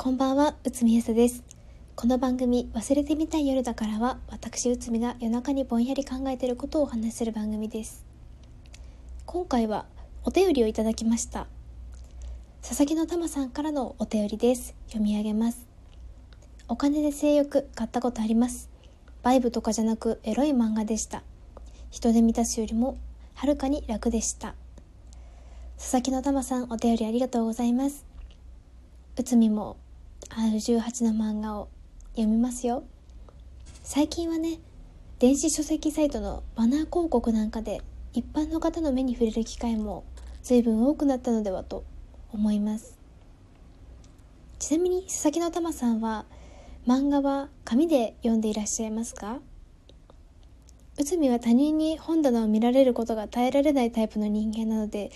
こんばんは、うつみやさです。この番組、忘れてみたい夜だからは、私うつみが夜中にぼんやり考えていることをお話しする番組です。今回は、お便りをいただきました。佐々木のたまさんからのお便りです。読み上げます。お金で性欲買ったことあります。バイブとかじゃなく、エロい漫画でした。人で満たすよりも、はるかに楽でした。佐々木のたまさん、お便りありがとうございます。うつみも R18 の漫画を読みますよ。最近はね電子書籍サイトのバナー広告なんかで一般の方の目に触れる機会も随分多くなったのではと思います。ちなみに佐々木のたまさんは漫画は紙で読んでいらっしゃいますか？うつみは他人に本棚を見られることが耐えられないタイプの人間なので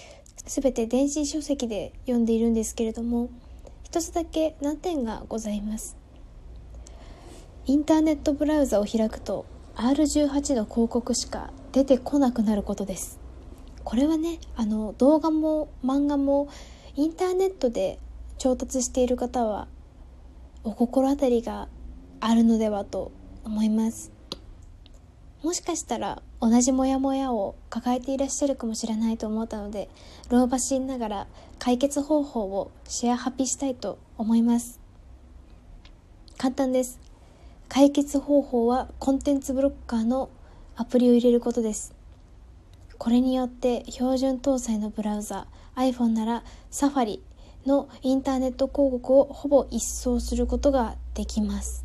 全て電子書籍で読んでいるんですけれども一つだけ難点がございます。インターネットブラウザを開くと R18 の広告しか出てこなくなることです。これはねあの動画も漫画もインターネットで調達している方はお心当たりがあるのではと思います。もしかしたら同じモヤモヤを抱えていらっしゃるかもしれないと思ったので老婆心ながら解決方法をシェアハピしたいと思います。簡単です。解決方法はコンテンツブロッカーのアプリを入れることです。これによって標準搭載のブラウザ iPhone ならサファリのインターネット広告をほぼ一掃することができます。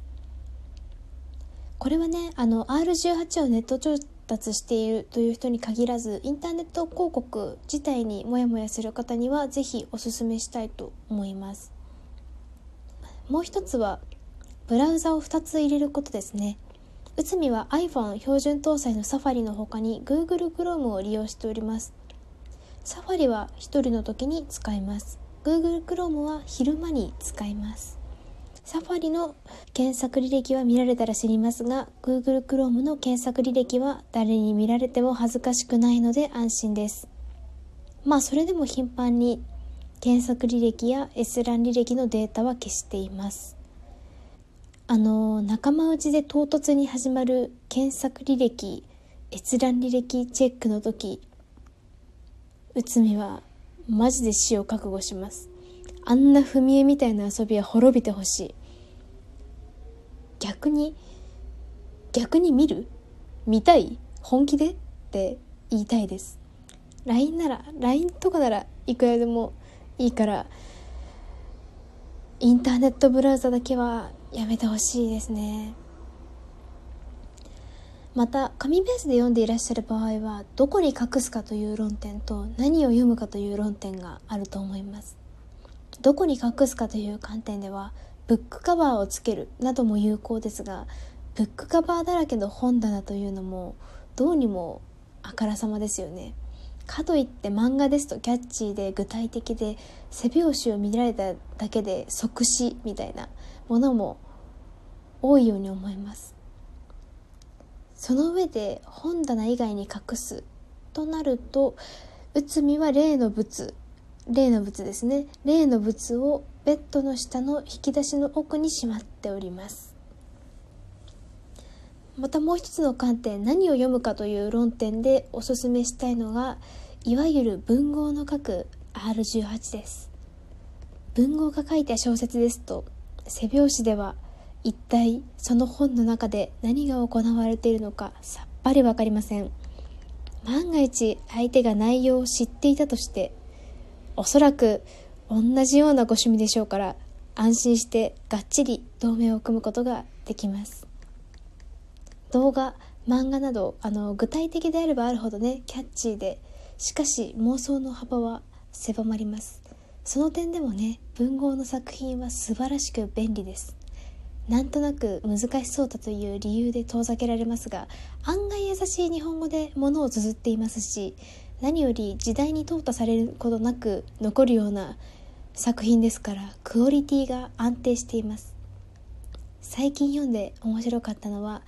これはねあの R18 をネット調達しているという人に限らずインターネット広告自体にモヤモヤする方にはぜひおすすめしたいと思います。もう一つはブラウザを2つ入れることですね。うつみは iPhone 標準搭載のサファリの他に Google Chrome を利用しております。サファリは一人の時に使います。Google Chrome は昼間に使います。サファリの検索履歴は見られたら知りますが Google Chrome の検索履歴は誰に見られても恥ずかしくないので安心です。まあそれでも頻繁に検索履歴や閲覧履歴のデータは消しています。あの仲間内で唐突に始まる検索履歴閲覧履歴チェックの時内海はマジで死を覚悟します。あんな踏み絵みたいな遊びは滅びてほしい。逆に逆に見る？見たい？本気で？って言いたいです。LINE なら LINE とかならいくらでもいいからインターネットブラウザだけはやめてほしいですね。また紙ベースで読んでいらっしゃる場合はどこに隠すかという論点と何を読むかという論点があると思います。どこに隠すかという観点ではブックカバーをつけるなども有効ですがブックカバーだらけの本棚というのもどうにもあからさまですよね。かといって漫画ですとキャッチーで具体的で背拍子を見られただけで即死みたいなものも多いように思います。その上で本棚以外に隠すとなると内海は例の物例の物ですね。例の物をベッドの下の引き出しの奥にしまっております。またもう一つの観点何を読むかという論点でおすすめしたいのがいわゆる文豪の書く R18 です。文豪が書いた小説ですと背拍子では一体その本の中で何が行われているのかさっぱりわかりません。万が一相手が内容を知っていたとしておそらく同じようなご趣味でしょうから安心してがっちり同盟を組むことができます。動画漫画などあの具体的であればあるほどねキャッチーでしかし妄想の幅は狭まります。その点でもね文豪の作品は素晴らしく便利です。なんとなく難しそうだという理由で遠ざけられますが案外優しい日本語でものを綴っていますし何より時代に淘汰されることなく残るような作品ですからクオリティが安定しています。最近読んで面白かったのは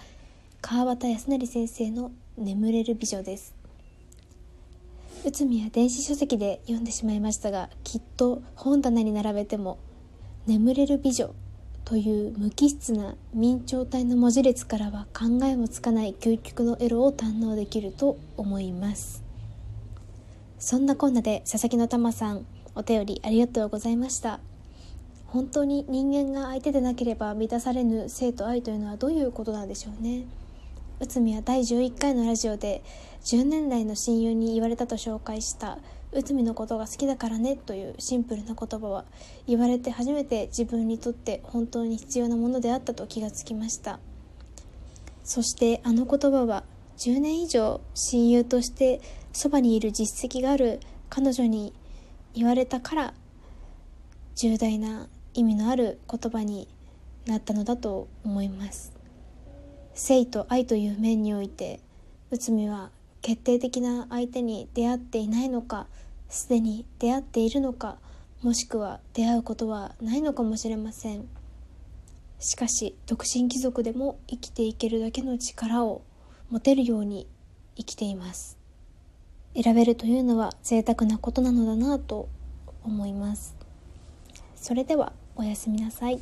川端康成先生の「眠れる美女」です。内海は電子書籍で読んでしまいましたがきっと本棚に並べても眠れる美女という無機質な明朝体の文字列からは考えもつかない究極のエロを堪能できると思います。そんなこんなで佐々木の玉さんお便りありがとうございました。本当に人間が相手でなければ満たされぬ性と愛というのはどういうことなんでしょうね。内海は第11回のラジオで10年来の親友に言われたと紹介した内海のことが好きだからねというシンプルな言葉は言われて初めて自分にとって本当に必要なものであったと気がつきました。そしてあの言葉は10年以上親友としてそばにいる実績がある彼女に言われたから重大な意味のある言葉になったのだと思います。性と愛という面において内海は決定的な相手に出会っていないのかすでに出会っているのかもしくは出会うことはないのかもしれません。しかし独身貴族でも生きていけるだけの力を持てるように生きています。選べるというのは贅沢なことなのだなと思いますそれではおやすみなさい。